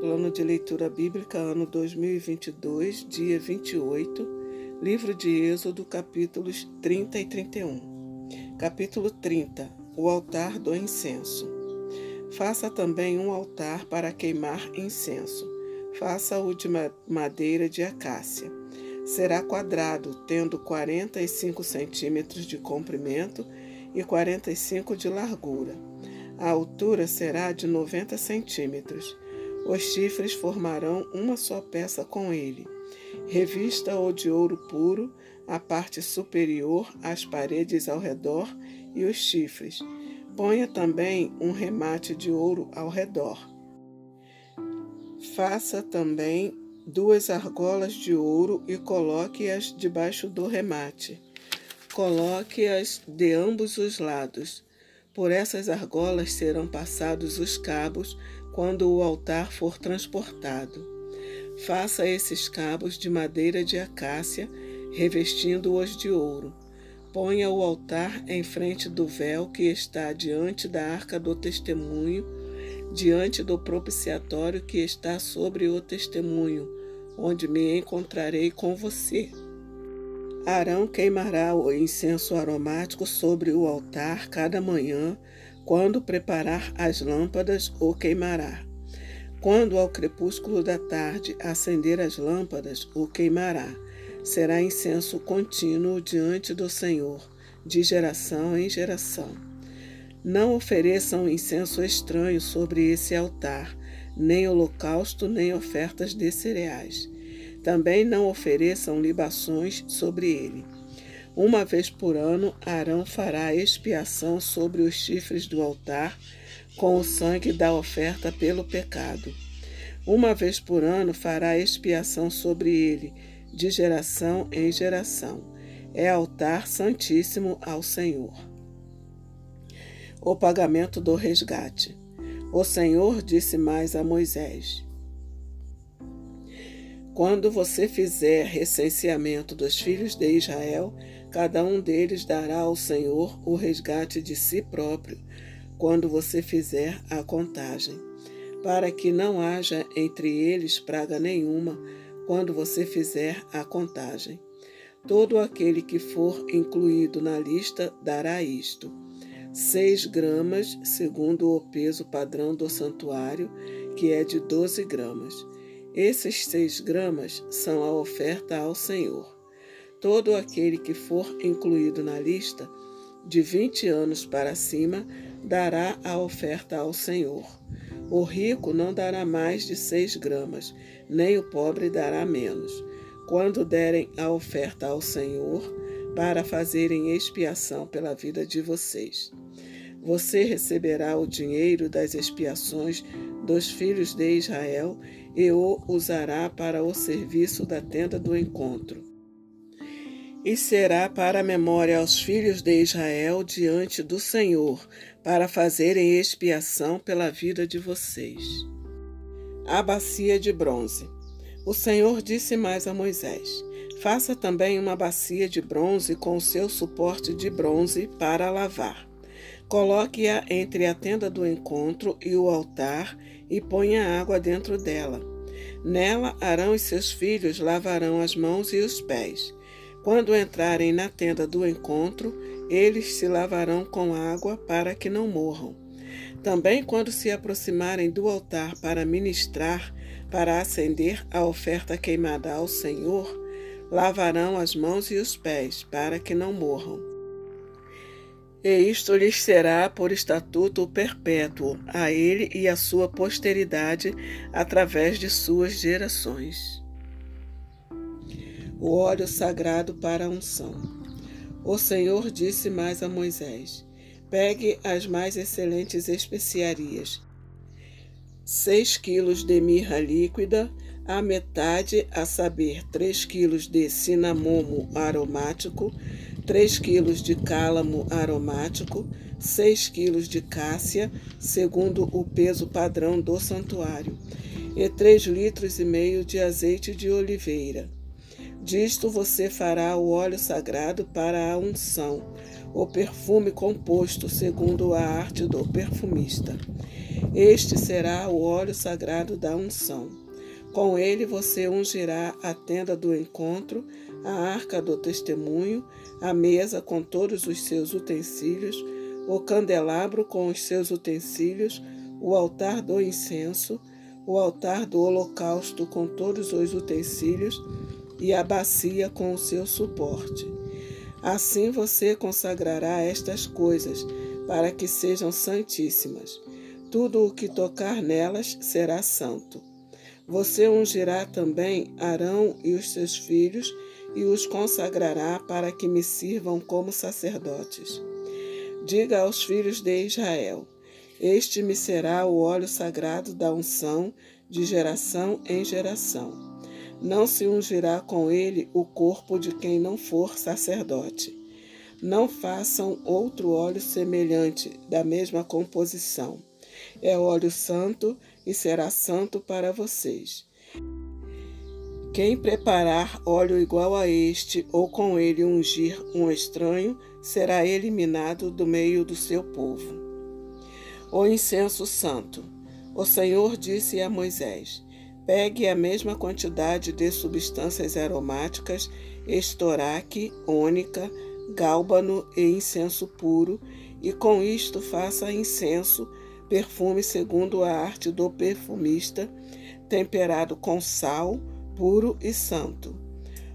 Plano de Leitura Bíblica, ano 2022, dia 28, livro de Êxodo, capítulos 30 e 31. Capítulo 30 O altar do incenso. Faça também um altar para queimar incenso. Faça-o de madeira de acácia. Será quadrado, tendo 45 centímetros de comprimento e 45 de largura. A altura será de 90 centímetros os chifres formarão uma só peça com ele. Revista-o de ouro puro, a parte superior, as paredes ao redor e os chifres. Ponha também um remate de ouro ao redor. Faça também duas argolas de ouro e coloque-as debaixo do remate. Coloque-as de ambos os lados. Por essas argolas serão passados os cabos quando o altar for transportado. Faça esses cabos de madeira de acácia, revestindo-os de ouro. Ponha o altar em frente do véu que está diante da arca do testemunho, diante do propiciatório que está sobre o testemunho, onde me encontrarei com você. Arão queimará o incenso aromático sobre o altar cada manhã quando preparar as lâmpadas, o queimará. Quando ao crepúsculo da tarde acender as lâmpadas, o queimará. Será incenso contínuo diante do Senhor, de geração em geração. Não ofereçam incenso estranho sobre esse altar, nem holocausto, nem ofertas de cereais. Também não ofereçam libações sobre ele uma vez por ano, Arão fará expiação sobre os chifres do altar com o sangue da oferta pelo pecado. Uma vez por ano fará expiação sobre ele, de geração em geração. É altar santíssimo ao Senhor. O pagamento do resgate. O Senhor disse mais a Moisés: Quando você fizer recenseamento dos filhos de Israel, Cada um deles dará ao Senhor o resgate de si próprio quando você fizer a contagem, para que não haja entre eles praga nenhuma quando você fizer a contagem. Todo aquele que for incluído na lista dará isto: seis gramas, segundo o peso padrão do santuário, que é de doze gramas. Esses seis gramas são a oferta ao Senhor. Todo aquele que for incluído na lista, de 20 anos para cima, dará a oferta ao Senhor. O rico não dará mais de seis gramas, nem o pobre dará menos. Quando derem a oferta ao Senhor, para fazerem expiação pela vida de vocês. Você receberá o dinheiro das expiações dos filhos de Israel e o usará para o serviço da tenda do encontro e será para a memória aos filhos de Israel diante do Senhor, para fazerem expiação pela vida de vocês. A bacia de bronze. O Senhor disse mais a Moisés: Faça também uma bacia de bronze com seu suporte de bronze para lavar. Coloque-a entre a tenda do encontro e o altar e ponha água dentro dela. Nela, Arão e seus filhos lavarão as mãos e os pés. Quando entrarem na tenda do encontro, eles se lavarão com água para que não morram. Também, quando se aproximarem do altar para ministrar, para acender a oferta queimada ao Senhor, lavarão as mãos e os pés, para que não morram. E isto lhes será por estatuto perpétuo, a ele e à sua posteridade, através de suas gerações o óleo sagrado para a unção. O Senhor disse mais a Moisés: Pegue as mais excelentes especiarias, seis quilos de mirra líquida, a metade, a saber, três quilos de cinamomo aromático, três quilos de cálamo aromático, seis quilos de cássia, segundo o peso padrão do santuário, e três litros e meio de azeite de oliveira. Disto você fará o óleo sagrado para a unção, o perfume composto segundo a arte do perfumista. Este será o óleo sagrado da unção. Com ele você ungirá a tenda do encontro, a arca do testemunho, a mesa com todos os seus utensílios, o candelabro com os seus utensílios, o altar do incenso, o altar do holocausto com todos os utensílios e a bacia com o seu suporte. Assim você consagrará estas coisas, para que sejam santíssimas. Tudo o que tocar nelas será santo. Você ungirá também Arão e os seus filhos e os consagrará para que me sirvam como sacerdotes. Diga aos filhos de Israel: Este me será o óleo sagrado da unção de geração em geração não se ungirá com ele o corpo de quem não for sacerdote. Não façam outro óleo semelhante, da mesma composição. É óleo santo e será santo para vocês. Quem preparar óleo igual a este, ou com ele ungir um estranho, será eliminado do meio do seu povo. O incenso santo. O Senhor disse a Moisés: Pegue a mesma quantidade de substâncias aromáticas, estoraque, ônica, gálbano e incenso puro, e com isto faça incenso, perfume segundo a arte do perfumista, temperado com sal, puro e santo.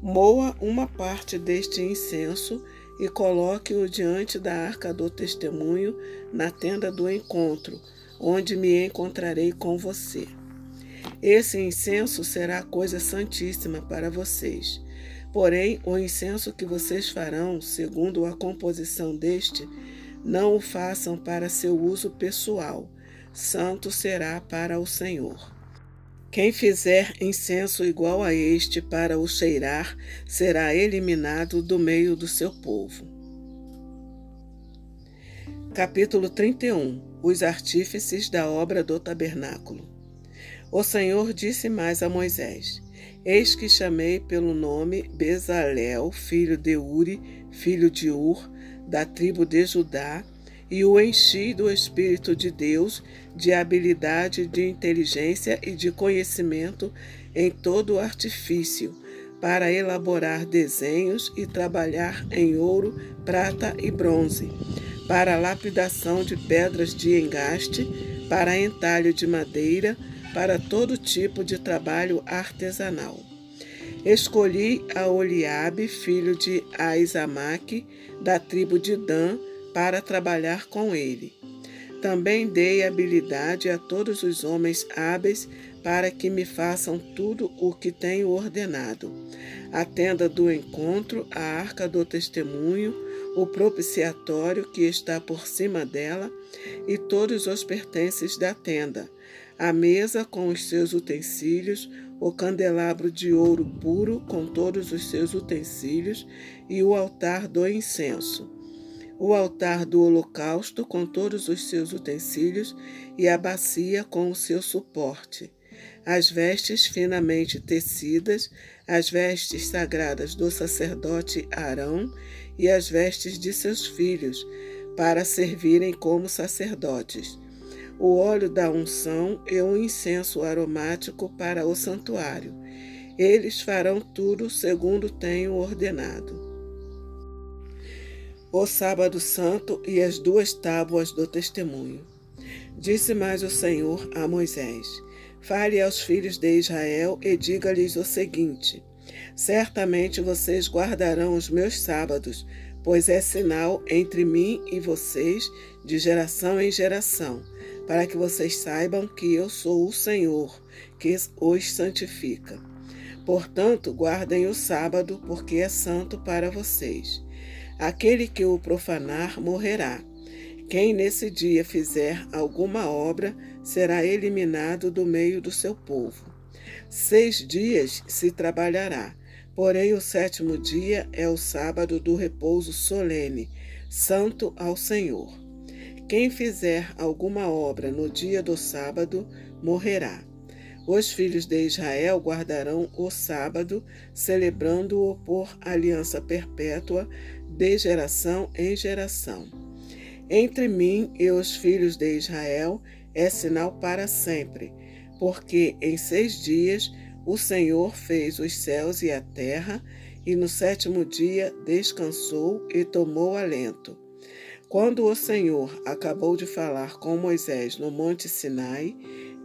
Moa uma parte deste incenso e coloque-o diante da arca do testemunho, na tenda do encontro, onde me encontrarei com você. Esse incenso será coisa santíssima para vocês. Porém, o incenso que vocês farão, segundo a composição deste, não o façam para seu uso pessoal. Santo será para o Senhor. Quem fizer incenso igual a este para o cheirar, será eliminado do meio do seu povo. Capítulo 31 Os artífices da obra do tabernáculo. O Senhor disse mais a Moisés: Eis que chamei pelo nome Bezalel, filho de Uri, filho de Ur, da tribo de Judá, e o enchi do Espírito de Deus, de habilidade, de inteligência e de conhecimento em todo o artifício, para elaborar desenhos e trabalhar em ouro, prata e bronze, para lapidação de pedras de engaste, para entalho de madeira, para todo tipo de trabalho artesanal. Escolhi a Oliabe, filho de Aizamaque, da tribo de Dan, para trabalhar com ele. Também dei habilidade a todos os homens hábeis para que me façam tudo o que tenho ordenado: a tenda do encontro, a arca do testemunho, o propiciatório que está por cima dela e todos os pertences da tenda, a mesa com os seus utensílios, o candelabro de ouro puro com todos os seus utensílios e o altar do incenso, o altar do holocausto com todos os seus utensílios e a bacia com o seu suporte, as vestes finamente tecidas, as vestes sagradas do sacerdote Arão e as vestes de seus filhos, para servirem como sacerdotes o óleo da unção e o incenso aromático para o santuário. Eles farão tudo segundo tenho ordenado. O sábado santo e as duas tábuas do testemunho. Disse mais o Senhor a Moisés: Fale aos filhos de Israel e diga-lhes o seguinte: Certamente vocês guardarão os meus sábados, pois é sinal entre mim e vocês de geração em geração para que vocês saibam que eu sou o Senhor, que os santifica. Portanto, guardem o sábado, porque é santo para vocês. Aquele que o profanar morrerá. Quem nesse dia fizer alguma obra será eliminado do meio do seu povo. Seis dias se trabalhará, porém o sétimo dia é o sábado do repouso solene, santo ao Senhor. Quem fizer alguma obra no dia do sábado morrerá. Os filhos de Israel guardarão o sábado, celebrando-o por aliança perpétua, de geração em geração. Entre mim e os filhos de Israel é sinal para sempre, porque em seis dias o Senhor fez os céus e a terra, e no sétimo dia descansou e tomou alento. Quando o Senhor acabou de falar com Moisés no Monte Sinai,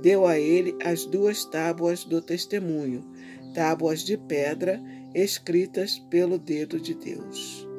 deu a ele as duas tábuas do testemunho, tábuas de pedra escritas pelo dedo de Deus.